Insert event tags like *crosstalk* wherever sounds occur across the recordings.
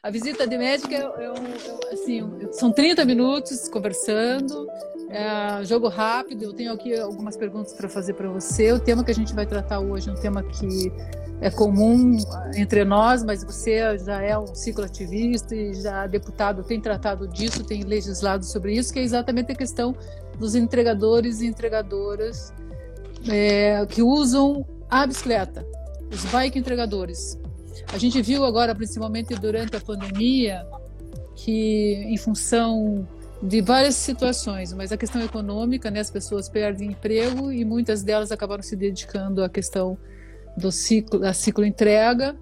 A visita de médica é, é, é assim, são 30 minutos conversando, é, jogo rápido. Eu tenho aqui algumas perguntas para fazer para você. O tema que a gente vai tratar hoje é um tema que é comum entre nós, mas você já é um cicloativista e já deputado tem tratado disso, tem legislado sobre isso, que é exatamente a questão dos entregadores e entregadoras é, que usam a bicicleta, os bike entregadores. A gente viu agora, principalmente durante a pandemia, que em função de várias situações, mas a questão econômica, né, as pessoas perdem emprego e muitas delas acabaram se dedicando à questão do ciclo, da ciclo entrega.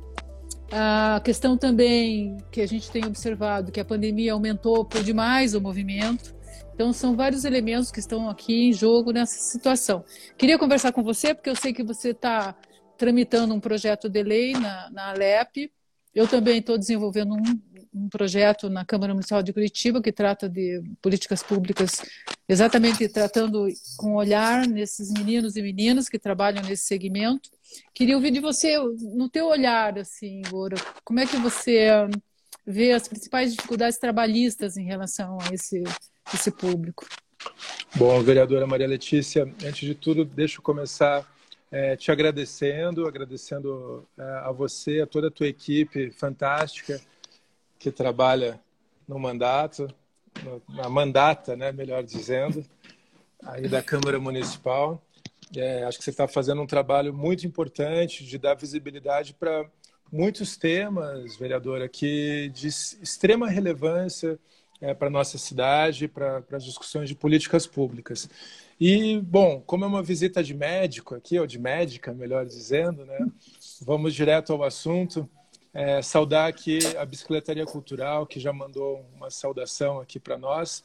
A questão também que a gente tem observado que a pandemia aumentou por demais o movimento. Então são vários elementos que estão aqui em jogo nessa situação. Queria conversar com você porque eu sei que você está tramitando um projeto de lei na, na Alep. Eu também estou desenvolvendo um, um, projeto na Câmara Municipal de Curitiba que trata de políticas públicas, exatamente tratando com olhar nesses meninos e meninas que trabalham nesse segmento. Queria ouvir de você, no teu olhar, assim, Gora, como é que você vê as principais dificuldades trabalhistas em relação a esse, esse público? Bom, vereadora Maria Letícia, antes de tudo, deixa eu começar é, te agradecendo, agradecendo é, a você, a toda a tua equipe fantástica que trabalha no mandato, na mandata, né, melhor dizendo, aí da Câmara Municipal. É, acho que você está fazendo um trabalho muito importante de dar visibilidade para muitos temas, vereadora, que de extrema relevância é, para a nossa cidade, para as discussões de políticas públicas. E, bom, como é uma visita de médico aqui, ou de médica, melhor dizendo, né? Vamos direto ao assunto. É, saudar aqui a Bicicletaria Cultural, que já mandou uma saudação aqui para nós.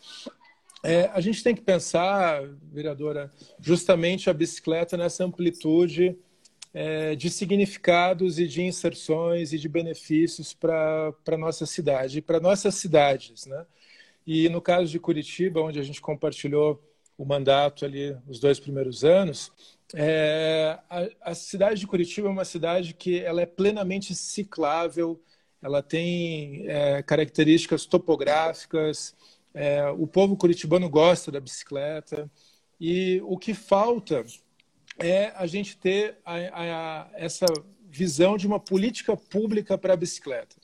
É, a gente tem que pensar, vereadora, justamente a bicicleta nessa amplitude é, de significados e de inserções e de benefícios para a nossa cidade, para nossas cidades. Né? E no caso de Curitiba, onde a gente compartilhou o mandato ali os dois primeiros anos, é, a, a, cidade de Curitiba é uma cidade que ela é plenamente ciclável, ela tem é, características topográficas, é, o povo curitibano gosta da bicicleta e o que falta é a gente ter a, a, essa visão de uma política pública para a bicicleta.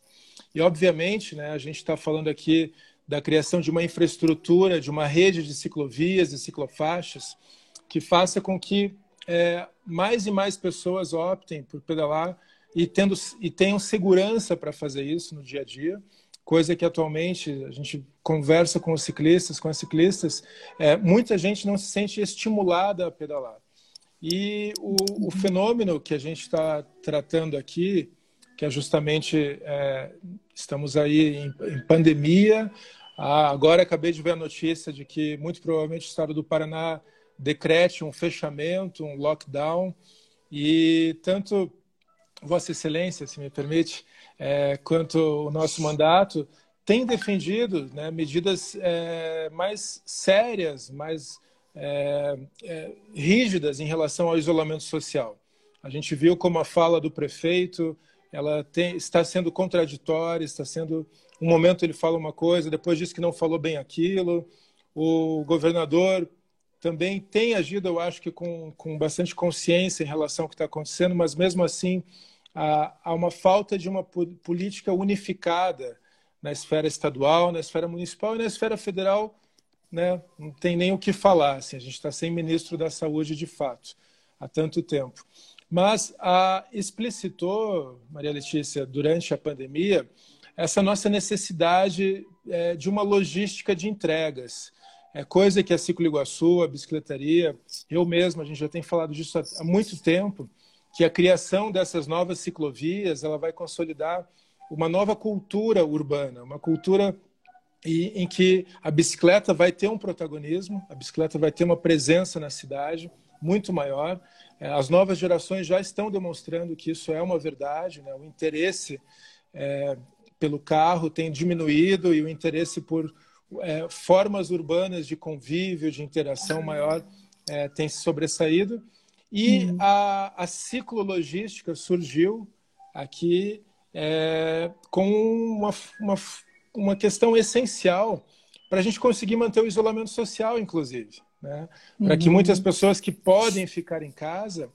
E, obviamente, né, a gente está falando aqui da criação de uma infraestrutura, de uma rede de ciclovias e ciclofaixas que faça com que é, mais e mais pessoas optem por pedalar e, tendo, e tenham segurança para fazer isso no dia a dia, coisa que atualmente a gente conversa com os ciclistas, com as ciclistas, é, muita gente não se sente estimulada a pedalar. E o, o fenômeno que a gente está tratando aqui, que é justamente é, estamos aí em, em pandemia, ah, agora acabei de ver a notícia de que muito provavelmente o estado do Paraná decrete um fechamento, um lockdown, e tanto Vossa Excelência, se me permite, é, quanto o nosso mandato tem defendido né, medidas é, mais sérias, mais é, é rígidas em relação ao isolamento social. A gente viu como a fala do prefeito ela tem, está sendo contraditória, está sendo um momento ele fala uma coisa, depois diz que não falou bem aquilo. O governador também tem agido, eu acho que com, com bastante consciência em relação ao que está acontecendo, mas mesmo assim há, há uma falta de uma política unificada na esfera estadual, na esfera municipal e na esfera federal, né? Não tem nem o que falar. Assim, a gente está sem ministro da Saúde de fato há tanto tempo. Mas a, explicitou, Maria Letícia, durante a pandemia, essa nossa necessidade é, de uma logística de entregas. É coisa que a Ciclo Iguaçu, a bicicletaria, eu mesmo, a gente já tem falado disso há muito tempo, que a criação dessas novas ciclovias ela vai consolidar uma nova cultura urbana, uma cultura em que a bicicleta vai ter um protagonismo, a bicicleta vai ter uma presença na cidade muito maior. É, as novas gerações já estão demonstrando que isso é uma verdade, né? o interesse é, pelo carro tem diminuído e o interesse por é, formas urbanas de convívio, de interação maior é, tem se sobressaído. E a, a ciclologística surgiu aqui é, com uma, uma, uma questão essencial para a gente conseguir manter o isolamento social, inclusive. Né? Para uhum. que muitas pessoas que podem ficar em casa,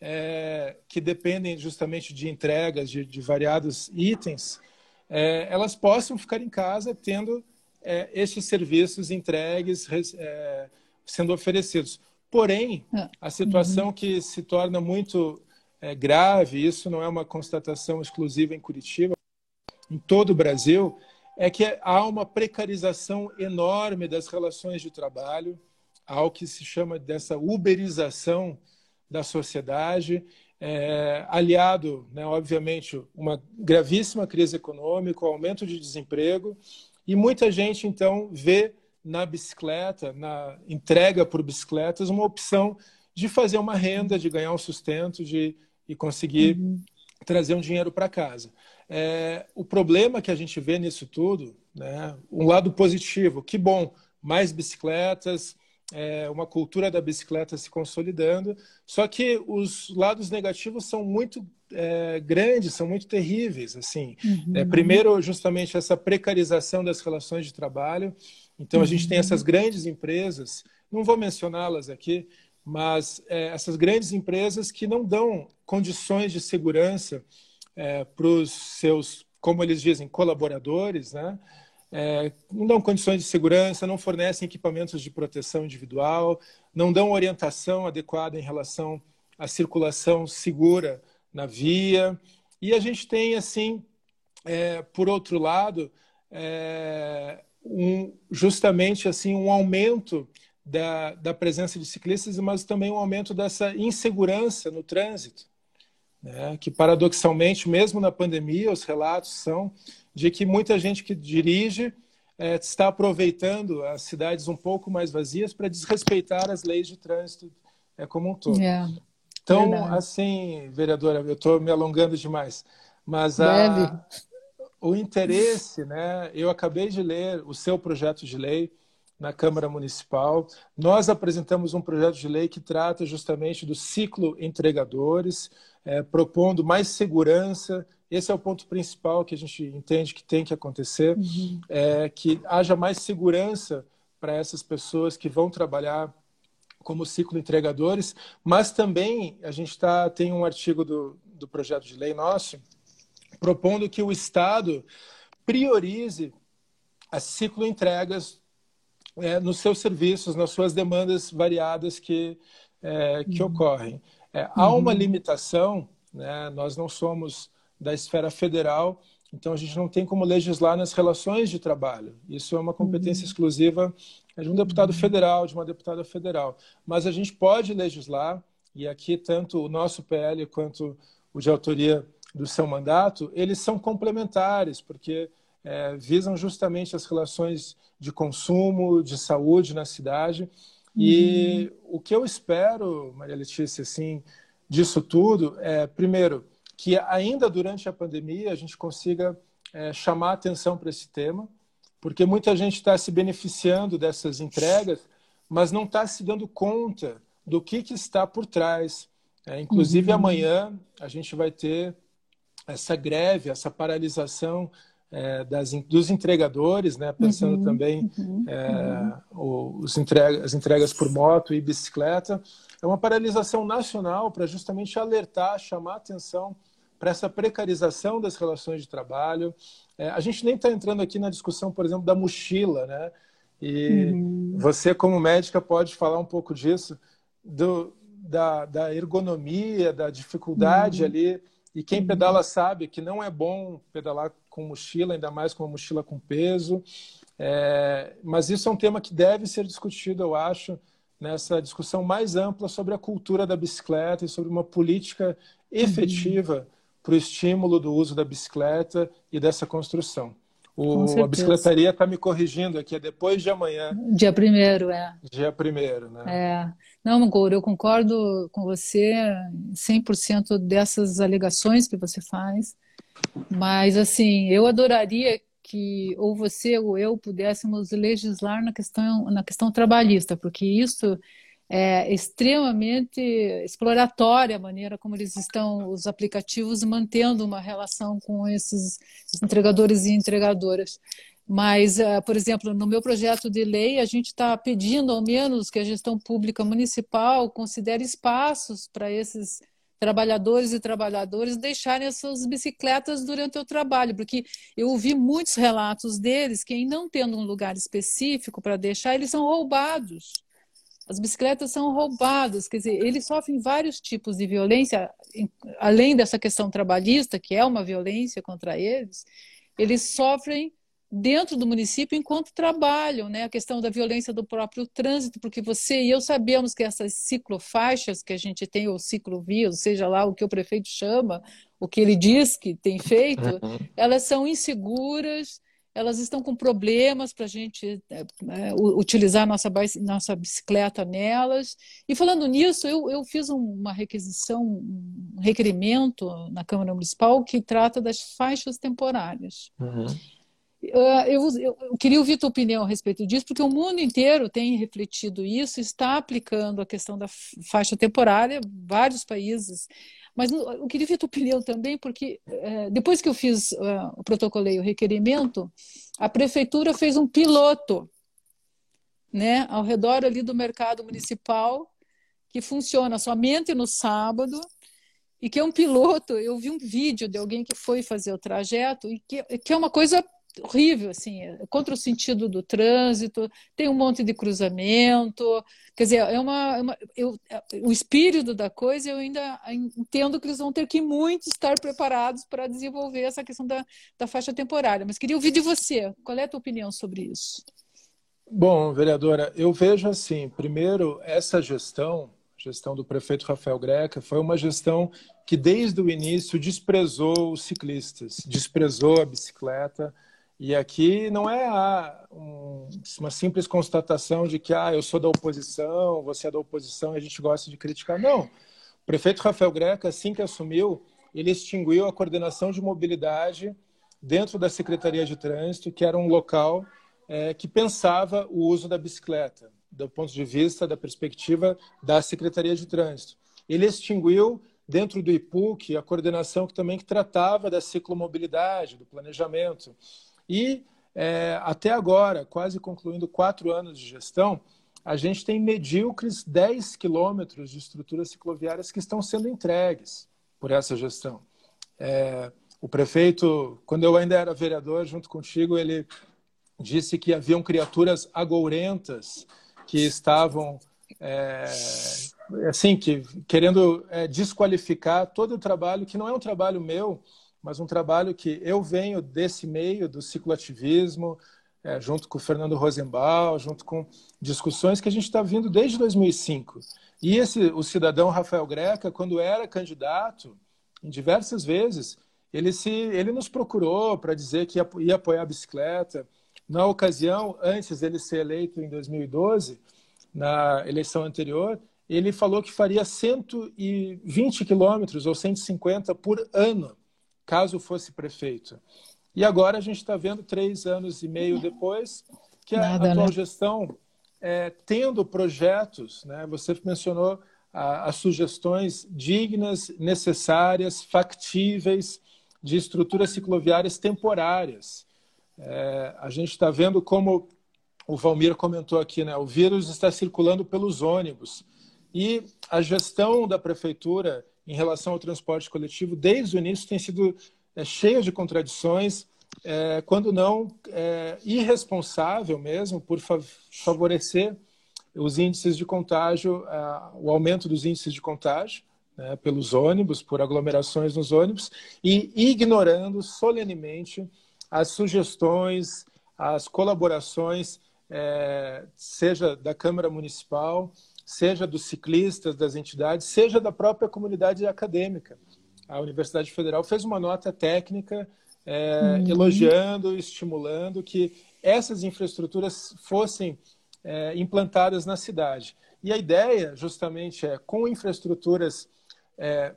é, que dependem justamente de entregas de, de variados itens, é, elas possam ficar em casa tendo é, esses serviços entregues, é, sendo oferecidos. Porém, é. a situação uhum. que se torna muito é, grave, isso não é uma constatação exclusiva em Curitiba, em todo o Brasil, é que há uma precarização enorme das relações de trabalho, há o que se chama dessa uberização da sociedade, é, aliado, né, obviamente, uma gravíssima crise econômica, aumento de desemprego, e muita gente, então, vê na bicicleta, na entrega por bicicletas, uma opção de fazer uma renda, de ganhar um sustento, de e conseguir uhum. trazer um dinheiro para casa. É, o problema que a gente vê nisso tudo, né, um lado positivo, que bom, mais bicicletas, é, uma cultura da bicicleta se consolidando, só que os lados negativos são muito é, grandes, são muito terríveis. Assim, uhum. é, primeiro, justamente essa precarização das relações de trabalho. Então, a gente tem essas uhum. grandes empresas, não vou mencioná-las aqui, mas é, essas grandes empresas que não dão condições de segurança é, para os seus, como eles dizem, colaboradores, né? É, não dão condições de segurança, não fornecem equipamentos de proteção individual, não dão orientação adequada em relação à circulação segura na via. E a gente tem, assim, é, por outro lado, é, um, justamente assim um aumento da, da presença de ciclistas, mas também um aumento dessa insegurança no trânsito, né? que paradoxalmente, mesmo na pandemia, os relatos são de que muita gente que dirige é, está aproveitando as cidades um pouco mais vazias para desrespeitar as leis de trânsito é, como um todo. É, então, Verdade. assim, vereadora, eu estou me alongando demais, mas a, o interesse, né? Eu acabei de ler o seu projeto de lei na Câmara Municipal. Nós apresentamos um projeto de lei que trata justamente do ciclo entregadores, é, propondo mais segurança. Esse é o ponto principal que a gente entende que tem que acontecer, uhum. é, que haja mais segurança para essas pessoas que vão trabalhar como ciclo entregadores, mas também a gente tá, tem um artigo do, do projeto de lei nosso propondo que o Estado priorize as ciclo entregas é, nos seus serviços, nas suas demandas variadas que, é, que uhum. ocorrem. É, há uma uhum. limitação, né? nós não somos da esfera federal, então a gente não tem como legislar nas relações de trabalho. Isso é uma competência uhum. exclusiva de um deputado uhum. federal, de uma deputada federal. Mas a gente pode legislar, e aqui tanto o nosso PL quanto o de autoria do seu mandato, eles são complementares, porque é, visam justamente as relações de consumo, de saúde na cidade. Uhum. E o que eu espero, Maria Letícia, assim, disso tudo é, primeiro, que ainda durante a pandemia a gente consiga é, chamar atenção para esse tema, porque muita gente está se beneficiando dessas entregas, mas não está se dando conta do que, que está por trás. É, inclusive, uhum. amanhã a gente vai ter essa greve, essa paralisação é, das, dos entregadores, né, pensando uhum, também uhum, é, uhum. os entrega, as entregas por moto e bicicleta. É uma paralisação nacional para justamente alertar, chamar atenção para essa precarização das relações de trabalho. É, a gente nem está entrando aqui na discussão, por exemplo, da mochila, né? E uhum. você, como médica, pode falar um pouco disso, do, da, da ergonomia, da dificuldade uhum. ali. E quem uhum. pedala sabe que não é bom pedalar com mochila, ainda mais com uma mochila com peso. É, mas isso é um tema que deve ser discutido, eu acho, nessa discussão mais ampla sobre a cultura da bicicleta e sobre uma política efetiva uhum. para o estímulo do uso da bicicleta e dessa construção. O, a bicicletaria está me corrigindo aqui, é depois de amanhã. Dia primeiro, é. Dia primeiro, né? É. Não, Magoro, eu concordo com você 100% dessas alegações que você faz. Mas, assim, eu adoraria que ou você ou eu pudéssemos legislar na questão, na questão trabalhista, porque isso é extremamente exploratória a maneira como eles estão, os aplicativos, mantendo uma relação com esses entregadores e entregadoras. Mas, uh, por exemplo, no meu projeto de lei, a gente está pedindo, ao menos, que a gestão pública municipal considere espaços para esses trabalhadores e trabalhadoras deixarem as suas bicicletas durante o trabalho, porque eu ouvi muitos relatos deles que, não tendo um lugar específico para deixar, eles são roubados. As bicicletas são roubadas, quer dizer, eles sofrem vários tipos de violência, além dessa questão trabalhista, que é uma violência contra eles, eles sofrem dentro do município enquanto trabalham, né? A questão da violência do próprio trânsito, porque você e eu sabemos que essas ciclofaixas que a gente tem, ou ciclovias, seja lá o que o prefeito chama, o que ele diz que tem feito, uhum. elas são inseguras, elas estão com problemas para a gente é, é utilizar nossa, nossa bicicleta nelas. E falando nisso, eu, eu fiz uma requisição, um requerimento na Câmara Municipal que trata das faixas temporárias. Uhum. Ah, eu, eu, queria ouvir tua opinião a respeito disso, porque o mundo inteiro tem refletido isso, está aplicando a questão da faixa temporária, vários países. Mas eu queria ouvir tua opinião também, porque é, depois que eu fiz, uh, o protocolei o requerimento, a prefeitura fez um piloto né, ao redor ali do mercado municipal, que funciona somente no sábado, e que é um piloto. Eu vi um vídeo de alguém que foi fazer o trajeto, e que, que é uma coisa horrível, assim, contra o sentido do trânsito, tem um monte de cruzamento, quer dizer, é uma, é uma eu, o espírito da coisa eu ainda entendo que eles vão ter que muito estar preparados para desenvolver essa questão da, da faixa temporária, mas queria ouvir de você, qual é a tua opinião sobre isso? Bom, vereadora, eu vejo assim, primeiro, essa gestão, gestão do prefeito Rafael Greca, foi uma gestão que desde o início desprezou os ciclistas, desprezou a bicicleta, e aqui não é a, um, uma simples constatação de que ah, eu sou da oposição, você é da oposição e a gente gosta de criticar. Não. O prefeito Rafael Greca, assim que assumiu, ele extinguiu a coordenação de mobilidade dentro da Secretaria de Trânsito, que era um local é, que pensava o uso da bicicleta, do ponto de vista da perspectiva da Secretaria de Trânsito. Ele extinguiu dentro do IPUC a coordenação que também que tratava da ciclomobilidade, do planejamento. E é, até agora, quase concluindo quatro anos de gestão, a gente tem medíocres 10 quilômetros de estruturas cicloviárias que estão sendo entregues por essa gestão. É, o prefeito, quando eu ainda era vereador, junto contigo, ele disse que haviam criaturas agourentas que estavam é, assim que querendo é, desqualificar todo o trabalho que não é um trabalho meu mas um trabalho que eu venho desse meio do cicloativismo, é, junto com o Fernando Rosenbaum, junto com discussões que a gente está vindo desde 2005. E esse, o cidadão Rafael Greca, quando era candidato, em diversas vezes, ele, se, ele nos procurou para dizer que ia, ia apoiar a bicicleta. Na ocasião, antes dele ser eleito em 2012, na eleição anterior, ele falou que faria 120 quilômetros ou 150 por ano caso fosse prefeito. E agora a gente está vendo, três anos e meio depois, que a Nada, atual né? gestão, é, tendo projetos, né, você mencionou a, as sugestões dignas, necessárias, factíveis de estruturas cicloviárias temporárias. É, a gente está vendo como o Valmir comentou aqui, né, o vírus está circulando pelos ônibus. E a gestão da prefeitura em relação ao transporte coletivo, desde o início, tem sido é, cheia de contradições, é, quando não é, irresponsável mesmo por favorecer os índices de contágio, o aumento dos índices de contágio né, pelos ônibus, por aglomerações nos ônibus, e ignorando solenemente as sugestões, as colaborações, é, seja da Câmara Municipal, seja dos ciclistas, das entidades, seja da própria comunidade acadêmica. A Universidade Federal fez uma nota técnica é, uhum. elogiando, estimulando que essas infraestruturas fossem é, implantadas na cidade. E a ideia, justamente, é com infraestruturas é,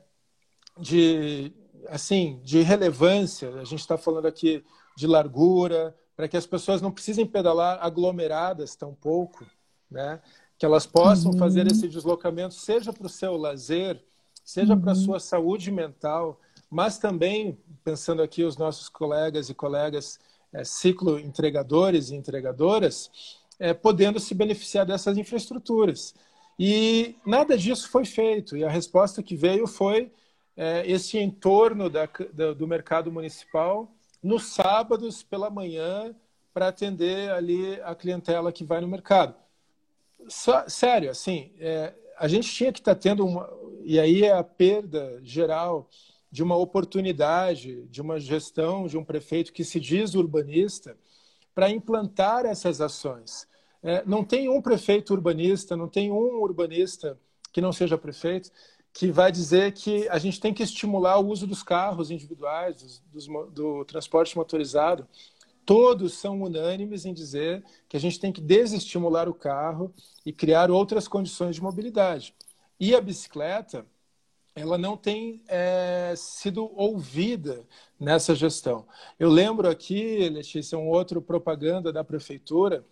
de assim de relevância. A gente está falando aqui de largura, para que as pessoas não precisem pedalar aglomeradas tão pouco, né? Que elas possam uhum. fazer esse deslocamento, seja para o seu lazer, seja uhum. para a sua saúde mental, mas também, pensando aqui os nossos colegas e colegas é, ciclo entregadores e entregadoras, é, podendo se beneficiar dessas infraestruturas. E nada disso foi feito, e a resposta que veio foi é, esse entorno da, da, do mercado municipal nos sábados pela manhã para atender ali a clientela que vai no mercado. Só, sério, assim, é, a gente tinha que estar tá tendo uma. E aí é a perda geral de uma oportunidade, de uma gestão, de um prefeito que se diz urbanista, para implantar essas ações. É, não tem um prefeito urbanista, não tem um urbanista que não seja prefeito, que vai dizer que a gente tem que estimular o uso dos carros individuais, dos, dos, do transporte motorizado todos são unânimes em dizer que a gente tem que desestimular o carro e criar outras condições de mobilidade. E a bicicleta, ela não tem é, sido ouvida nessa gestão. Eu lembro aqui, Letícia, um outro propaganda da prefeitura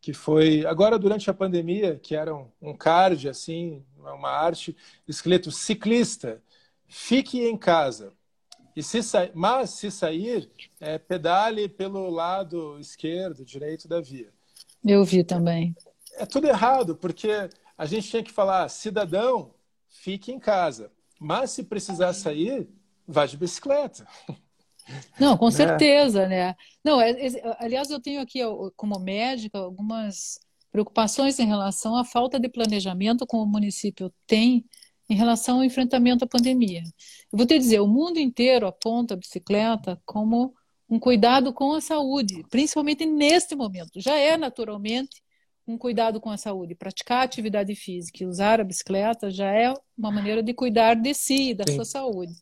que foi agora durante a pandemia, que era um, um card assim, uma arte escrito ciclista, fique em casa. E se sa... Mas, se sair, é, pedale pelo lado esquerdo, direito da via. Eu vi também. É tudo errado, porque a gente tinha que falar, cidadão, fique em casa. Mas se precisar sair, vá de bicicleta. Não, com *laughs* né? certeza, né? Não, é, é, aliás, eu tenho aqui, como médica, algumas preocupações em relação à falta de planejamento que o município tem em relação ao enfrentamento à pandemia. Eu vou te dizer, o mundo inteiro aponta a bicicleta como um cuidado com a saúde, principalmente neste momento. Já é naturalmente um cuidado com a saúde. Praticar atividade física e usar a bicicleta já é uma maneira de cuidar de si e da Sim. sua saúde.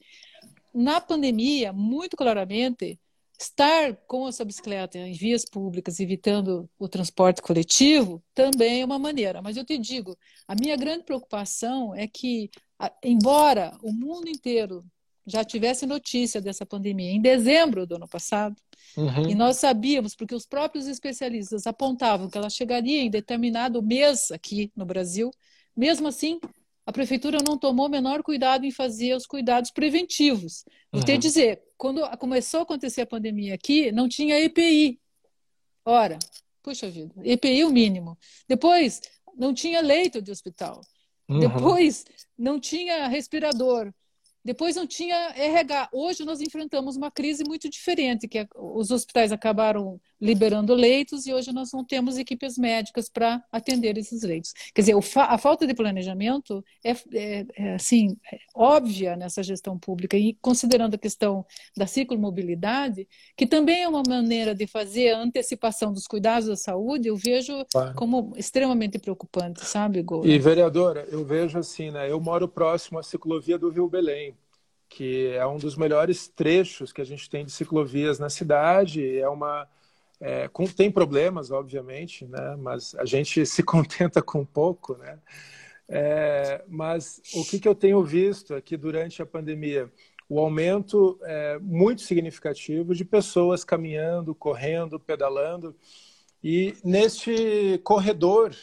Na pandemia, muito claramente, Estar com essa bicicleta em vias públicas, evitando o transporte coletivo, também é uma maneira. Mas eu te digo, a minha grande preocupação é que, embora o mundo inteiro já tivesse notícia dessa pandemia em dezembro do ano passado, uhum. e nós sabíamos, porque os próprios especialistas apontavam que ela chegaria em determinado mês aqui no Brasil, mesmo assim, a prefeitura não tomou o menor cuidado em fazer os cuidados preventivos. Vou uhum. te dizer, quando começou a acontecer a pandemia aqui, não tinha EPI. Ora, puxa vida, EPI o mínimo. Depois, não tinha leito de hospital. Uhum. Depois, não tinha respirador. Depois não tinha RH. Hoje nós enfrentamos uma crise muito diferente, que é, os hospitais acabaram liberando leitos e hoje nós não temos equipes médicas para atender esses leitos. Quer dizer, a falta de planejamento é, é, é, assim, é óbvia nessa gestão pública e considerando a questão da ciclomobilidade, que também é uma maneira de fazer a antecipação dos cuidados da saúde, eu vejo claro. como extremamente preocupante, sabe, Gol? E vereadora, eu vejo assim, né? Eu moro próximo à ciclovia do Rio Belém que é um dos melhores trechos que a gente tem de ciclovias na cidade. É uma é, com, tem problemas, obviamente, né? mas a gente *laughs* se contenta com pouco. Né? É, mas o que, que eu tenho visto aqui durante a pandemia? O aumento é, muito significativo de pessoas caminhando, correndo, pedalando. E neste corredor,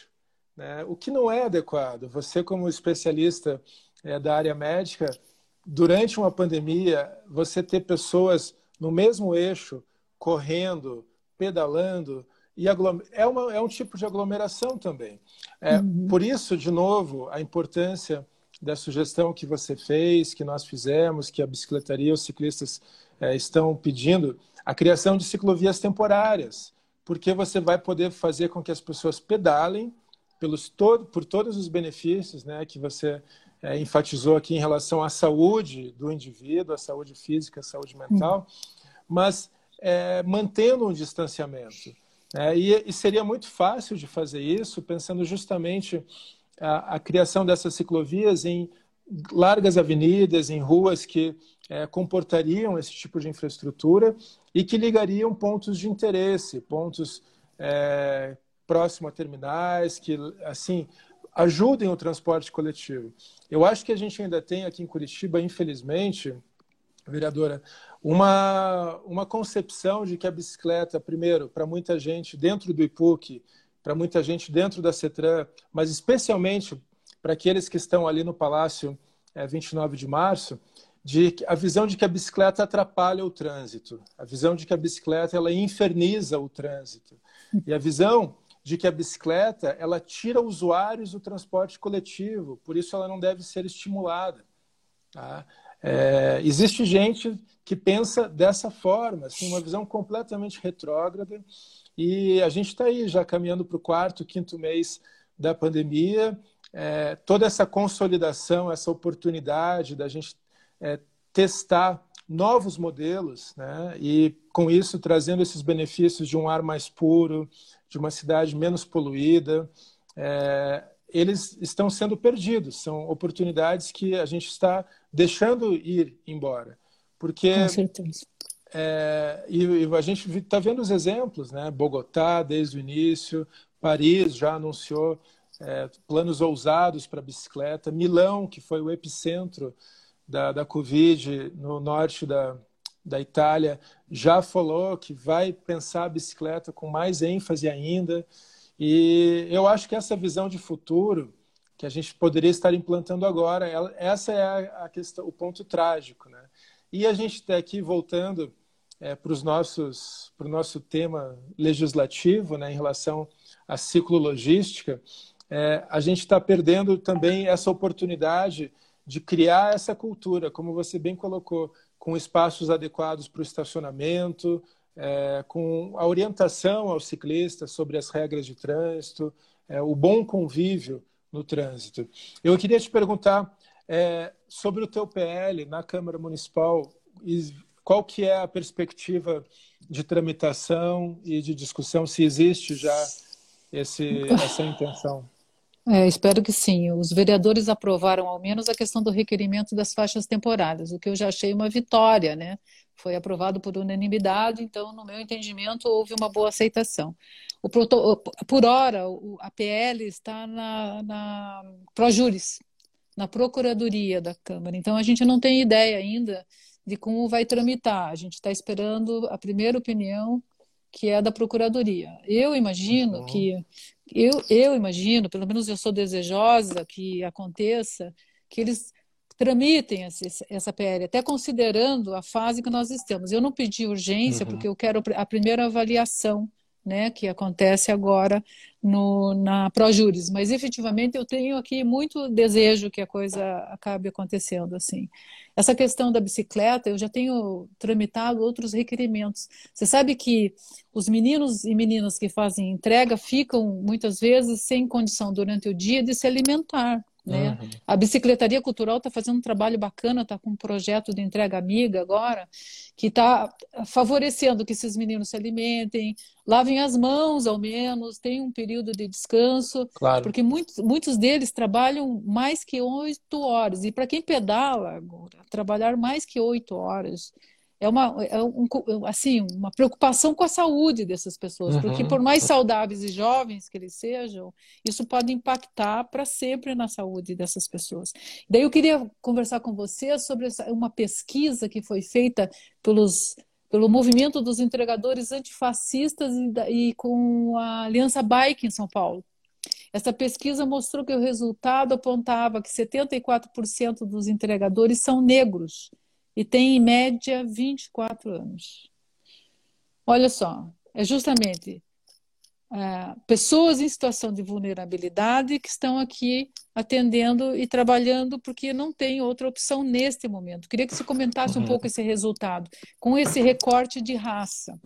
né, o que não é adequado, você, como especialista é, da área médica, durante uma pandemia, você ter pessoas no mesmo eixo, correndo, pedalando, e é, uma, é um tipo de aglomeração também. É, uhum. Por isso, de novo, a importância da sugestão que você fez, que nós fizemos, que a bicicletaria e os ciclistas é, estão pedindo, a criação de ciclovias temporárias, porque você vai poder fazer com que as pessoas pedalem pelos todo, por todos os benefícios né, que você é, enfatizou aqui em relação à saúde do indivíduo, à saúde física, à saúde mental, uhum. mas é, mantendo um distanciamento. É, e, e, seria muito fácil de fazer isso, pensando justamente a, a, criação dessas ciclovias em largas avenidas, em ruas que é, comportariam esse tipo de infraestrutura e que ligariam pontos de interesse, pontos é, a terminais, que assim ajudem o transporte coletivo. Eu acho que a gente ainda tem aqui em Curitiba, infelizmente, vereadora, uma, uma concepção de que a bicicleta, primeiro, para muita gente dentro do IPUC, para muita gente dentro da CETRAN, mas especialmente para aqueles que estão ali no Palácio é, 29 de março, de a visão de que a bicicleta atrapalha o trânsito, a visão de que a bicicleta ela inferniza o trânsito e a visão de que a bicicleta ela tira usuários do transporte coletivo, por isso ela não deve ser estimulada. Tá? É, existe gente que pensa dessa forma, assim, uma visão completamente retrógrada, e a gente está aí já caminhando para o quarto, quinto mês da pandemia, é, toda essa consolidação, essa oportunidade da gente é, testar novos modelos, né? e com isso trazendo esses benefícios de um ar mais puro, de uma cidade menos poluída, é, eles estão sendo perdidos. São oportunidades que a gente está deixando ir embora. Porque. Com certeza. É, e, e, a gente está vendo os exemplos, né? Bogotá, desde o início, Paris já anunciou é, planos ousados para bicicleta, Milão, que foi o epicentro da, da Covid no norte da, da Itália, já falou que vai pensar a bicicleta com mais ênfase ainda. E eu acho que essa visão de futuro que a gente poderia estar implantando agora, ela, essa é a, questão, o ponto trágico, né? E a gente está aqui voltando é, para os nossos, para o nosso tema legislativo, né, em relação à ciclologística, é, a gente está perdendo também essa oportunidade de criar essa cultura, como você bem colocou, com espaços adequados para o estacionamento, é, com a orientação ao ciclista sobre as regras de trânsito, é, o bom convívio no trânsito. Eu queria te perguntar é, sobre o teu PL na Câmara Municipal e qual que é a perspectiva de tramitação e de discussão, se existe já esse, essa intenção. É, espero que sim. Os vereadores aprovaram ao menos a questão do requerimento das faixas temporárias, o que eu já achei uma vitória, né? Foi aprovado por unanimidade, então, no meu entendimento, houve uma boa aceitação. O proto... Por hora, a PL está na, na Projuris, na Procuradoria da Câmara. Então, a gente não tem ideia ainda de como vai tramitar. A gente está esperando a primeira opinião que é da Procuradoria. Eu imagino uhum. que eu, eu imagino, pelo menos eu sou desejosa que aconteça, que eles tramitem essa PL, até considerando a fase que nós estamos. Eu não pedi urgência, uhum. porque eu quero a primeira avaliação, né, que acontece agora no, na Projuris, mas efetivamente eu tenho aqui muito desejo que a coisa acabe acontecendo assim. Essa questão da bicicleta, eu já tenho tramitado outros requerimentos. Você sabe que os meninos e meninas que fazem entrega ficam muitas vezes sem condição durante o dia de se alimentar. Né? Uhum. A Bicicletaria Cultural está fazendo um trabalho bacana, está com um projeto de entrega amiga agora, que está favorecendo que esses meninos se alimentem, lavem as mãos ao menos, tenham um período de descanso, claro. porque muitos, muitos deles trabalham mais que oito horas. E para quem pedala, trabalhar mais que oito horas é uma, é um, assim, uma preocupação com a saúde dessas pessoas, uhum. porque por mais saudáveis e jovens que eles sejam, isso pode impactar para sempre na saúde dessas pessoas. Daí eu queria conversar com você sobre essa, uma pesquisa que foi feita pelos, pelo movimento dos entregadores antifascistas e, e com a Aliança Bike em São Paulo. Essa pesquisa mostrou que o resultado apontava que 74% dos entregadores são negros e tem em média 24 anos. Olha só, é justamente é, pessoas em situação de vulnerabilidade que estão aqui atendendo e trabalhando porque não tem outra opção neste momento. Queria que você comentasse um uhum. pouco esse resultado, com esse recorte de raça.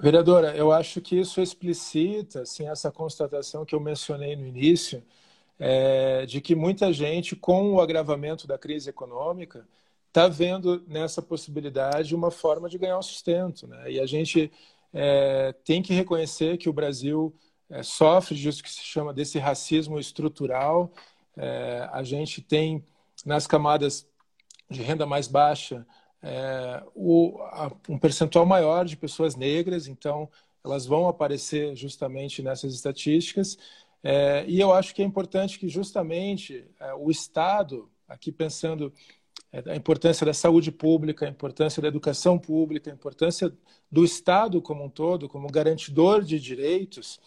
Vereadora, eu acho que isso explicita assim, essa constatação que eu mencionei no início, é, de que muita gente, com o agravamento da crise econômica, está vendo nessa possibilidade uma forma de ganhar um sustento. Né? E a gente é, tem que reconhecer que o Brasil é, sofre disso que se chama desse racismo estrutural. É, a gente tem nas camadas de renda mais baixa é, o, a, um percentual maior de pessoas negras, então elas vão aparecer justamente nessas estatísticas. É, e eu acho que é importante que justamente é, o Estado, aqui pensando é, a importância da saúde pública, a importância da educação pública, a importância do Estado como um todo, como garantidor de direitos,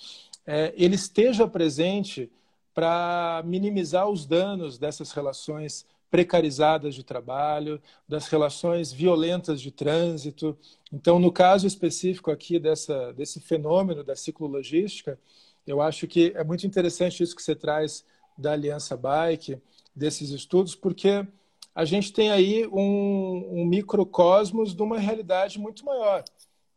é, ele esteja presente para minimizar os danos dessas relações precarizadas de trabalho, das relações violentas de trânsito. Então, no caso específico aqui dessa, desse fenômeno da ciclologística, eu acho que é muito interessante isso que você traz da Aliança Bike, desses estudos, porque a gente tem aí um, um microcosmos de uma realidade muito maior,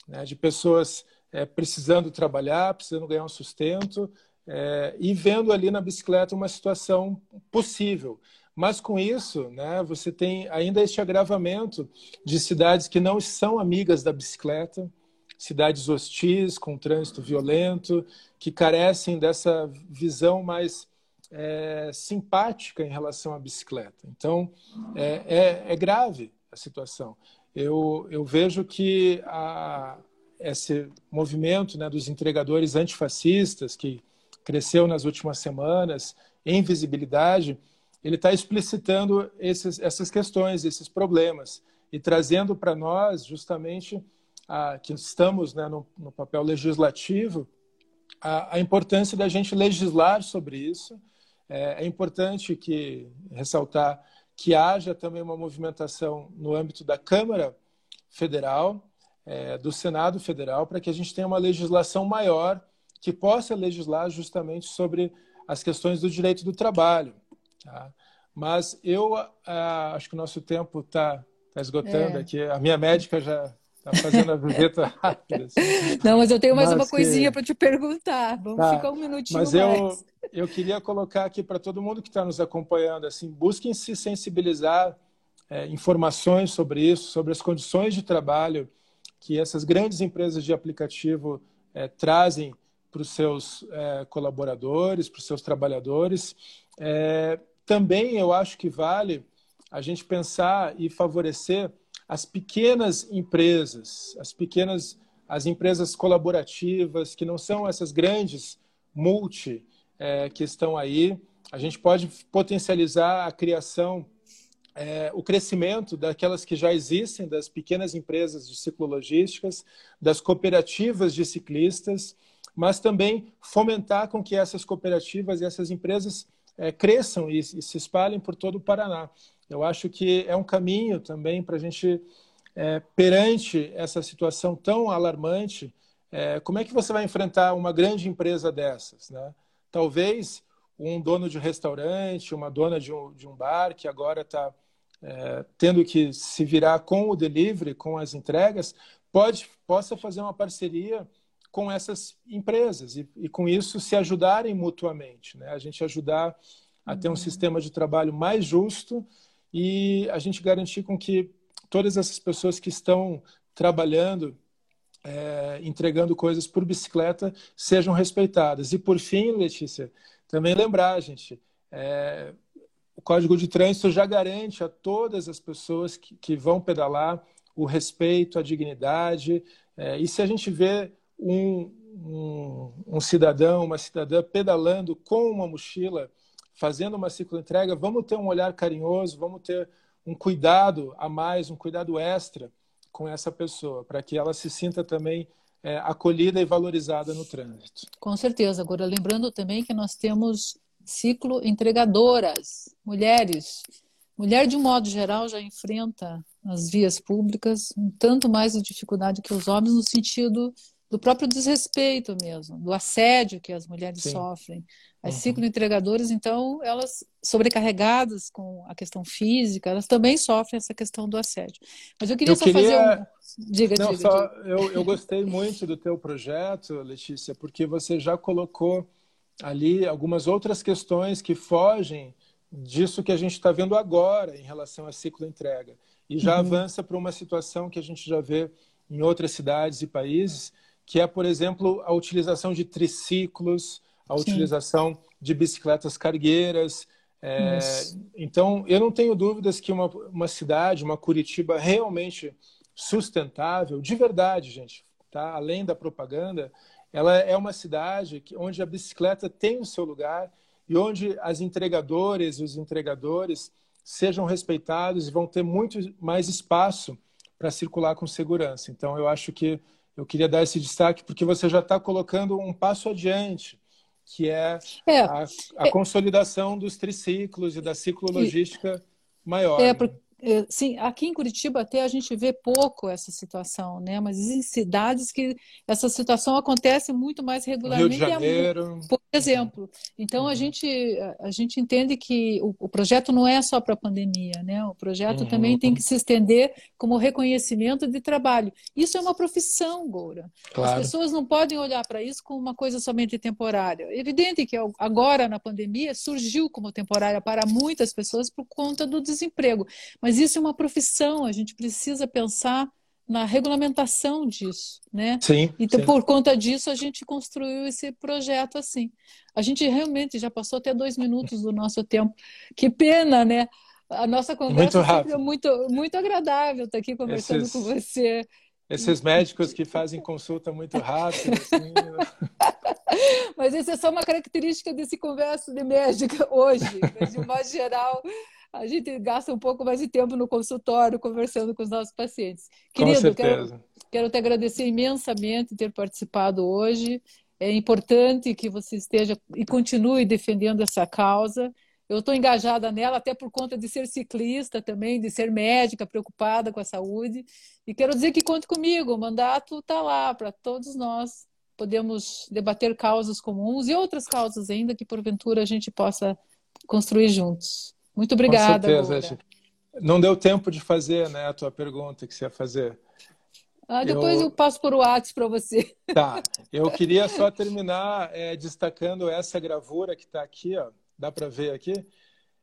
né? de pessoas é, precisando trabalhar, precisando ganhar um sustento é, e vendo ali na bicicleta uma situação possível. Mas com isso, né, você tem ainda este agravamento de cidades que não são amigas da bicicleta, cidades hostis, com trânsito violento, que carecem dessa visão mais é, simpática em relação à bicicleta. Então, é, é, é grave a situação. Eu, eu vejo que a, esse movimento né, dos entregadores antifascistas, que cresceu nas últimas semanas, em visibilidade, ele está explicitando esses, essas questões, esses problemas, e trazendo para nós, justamente, que estamos né, no, no papel legislativo, a, a importância da gente legislar sobre isso, é, é importante que ressaltar que haja também uma movimentação no âmbito da Câmara Federal, é, do Senado Federal, para que a gente tenha uma legislação maior que possa legislar justamente sobre as questões do direito do trabalho. Tá? Mas eu ah, acho que o nosso tempo está tá esgotando é. aqui. A minha médica já está fazendo a visita *laughs* rápida. Assim. Não, mas eu tenho mais mas uma que... coisinha para te perguntar. Vamos tá. ficar um minutinho mas mais. Eu, eu queria colocar aqui para todo mundo que está nos acompanhando, assim, busquem se sensibilizar é, informações sobre isso, sobre as condições de trabalho que essas grandes empresas de aplicativo é, trazem para os seus é, colaboradores, para os seus trabalhadores. Também eu acho que vale a gente pensar e favorecer as pequenas empresas, as pequenas, as empresas colaborativas, que não são essas grandes multi é, que estão aí. A gente pode potencializar a criação, é, o crescimento daquelas que já existem, das pequenas empresas de ciclologísticas, das cooperativas de ciclistas, mas também fomentar com que essas cooperativas e essas empresas é, cresçam e, e se espalhem por todo o Paraná. Eu acho que é um caminho também para a gente, é, perante essa situação tão alarmante, é, como é que você vai enfrentar uma grande empresa dessas? Né? Talvez um dono de restaurante, uma dona de um, de um bar que agora está é, tendo que se virar com o delivery, com as entregas, pode possa fazer uma parceria com essas empresas e, e com isso se ajudarem mutuamente, né? A gente ajudar a ter um uhum. sistema de trabalho mais justo e a gente garantir com que todas essas pessoas que estão trabalhando é, entregando coisas por bicicleta sejam respeitadas. E por fim, Letícia, também lembrar, gente, é, o Código de Trânsito já garante a todas as pessoas que, que vão pedalar o respeito, a dignidade. É, e se a gente vê um, um, um, cidadão, uma cidadã pedalando com uma mochila, fazendo uma cicloentrega, vamos ter um olhar carinhoso, vamos ter um cuidado a mais, um cuidado extra com essa pessoa, para que ela se sinta também é, acolhida e valorizada no trânsito. Com certeza. Agora, lembrando também que nós temos ciclo entregadoras, mulheres. Mulher, de um modo geral, já enfrenta nas vias públicas um tanto mais de dificuldade que os homens no sentido do próprio desrespeito mesmo, do assédio que as mulheres Sim. sofrem. As uhum. cicloentregadoras, então, elas sobrecarregadas com a questão física, elas também sofrem essa questão do assédio. Mas eu queria eu só queria... fazer um... Diga, Não, diga, só, diga. Eu, eu gostei muito do teu projeto, Letícia, porque você já colocou ali algumas outras questões que fogem disso que a gente está vendo agora em relação à cicloentrega. E já uhum. avança para uma situação que a gente já vê em outras cidades e países, que é, por exemplo, a utilização de triciclos, a Sim. utilização de bicicletas cargueiras. É, então, eu não tenho dúvidas que uma, uma cidade, uma Curitiba realmente sustentável, de verdade, gente, tá? além da propaganda, ela é uma cidade que, onde a bicicleta tem o seu lugar e onde as entregadoras e os entregadores sejam respeitados e vão ter muito mais espaço para circular com segurança. Então, eu acho que eu queria dar esse destaque porque você já está colocando um passo adiante, que é, é a, a é, consolidação dos triciclos e da ciclologística maior. É, né? É, sim, aqui em Curitiba até a gente vê pouco essa situação, né? Mas existem cidades que essa situação acontece muito mais regularmente. Rio de Janeiro. Por exemplo. Então uhum. a gente a gente entende que o, o projeto não é só para a pandemia, né? O projeto uhum. também tem que se estender como reconhecimento de trabalho. Isso é uma profissão, Goura. Claro. As pessoas não podem olhar para isso como uma coisa somente temporária. É evidente que agora na pandemia surgiu como temporária para muitas pessoas por conta do desemprego. Mas mas isso é uma profissão, a gente precisa pensar na regulamentação disso, né? Sim. Então, sim. por conta disso, a gente construiu esse projeto assim. A gente realmente já passou até dois minutos do nosso tempo. Que pena, né? A nossa conversa muito é muito, muito agradável estar aqui conversando esses, com você. Esses médicos que fazem *laughs* consulta muito rápido. Assim... Né? *laughs* Mas isso é só uma característica desse converso de médica hoje. Mas, de modo geral, a gente gasta um pouco mais de tempo no consultório conversando com os nossos pacientes. Querido, quero, quero te agradecer imensamente ter participado hoje. É importante que você esteja e continue defendendo essa causa. Eu estou engajada nela até por conta de ser ciclista também, de ser médica preocupada com a saúde. E quero dizer que conte comigo, o mandato está lá para todos nós. Podemos debater causas comuns e outras causas ainda que porventura a gente possa construir juntos. Muito obrigada. Com certeza. Não deu tempo de fazer né, a tua pergunta que você ia fazer. Ah, depois eu, eu passo por WhatsApp para você. *laughs* Tá. Eu queria só terminar é, destacando essa gravura que está aqui, ó. Dá para ver aqui?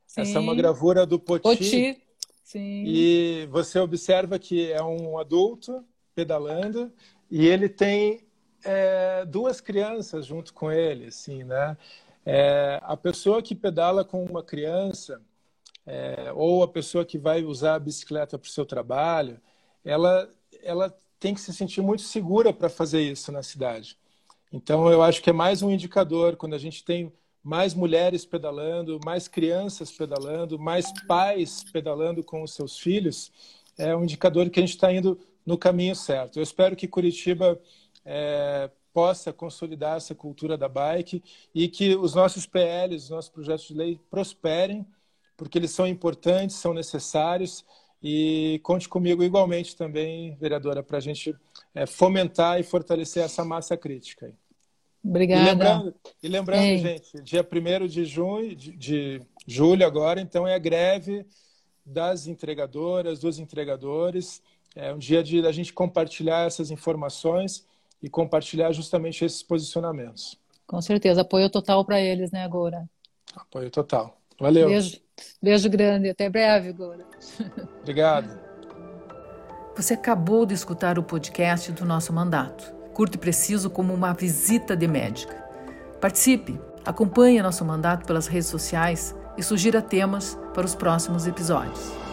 Sim. Essa é uma gravura do Poti. Poti. Sim. E você observa que é um adulto pedalando e ele tem é, duas crianças junto com ele, assim, né? É, a pessoa que pedala com uma criança é, ou a pessoa que vai usar a bicicleta para o seu trabalho, ela, ela tem que se sentir muito segura para fazer isso na cidade. Então, eu acho que é mais um indicador quando a gente tem mais mulheres pedalando, mais crianças pedalando, mais pais pedalando com os seus filhos, é um indicador que a gente está indo no caminho certo. Eu espero que Curitiba é, possa consolidar essa cultura da bike e que os nossos PLs, os nossos projetos de lei prosperem porque eles são importantes, são necessários e conte comigo igualmente também, vereadora, para a gente é, fomentar e fortalecer essa massa crítica. Obrigada. E lembrando, e lembrando gente, dia 1 de junho, de, de julho agora, então é a greve das entregadoras, dos entregadores. É um dia de a gente compartilhar essas informações e compartilhar justamente esses posicionamentos. Com certeza, apoio total para eles, né, agora? Apoio total. Valeu. Beijo, beijo grande. Até breve, Gora. *laughs* Obrigado. Você acabou de escutar o podcast do nosso mandato. Curto e preciso como uma visita de médica. Participe, acompanhe nosso mandato pelas redes sociais e sugira temas para os próximos episódios.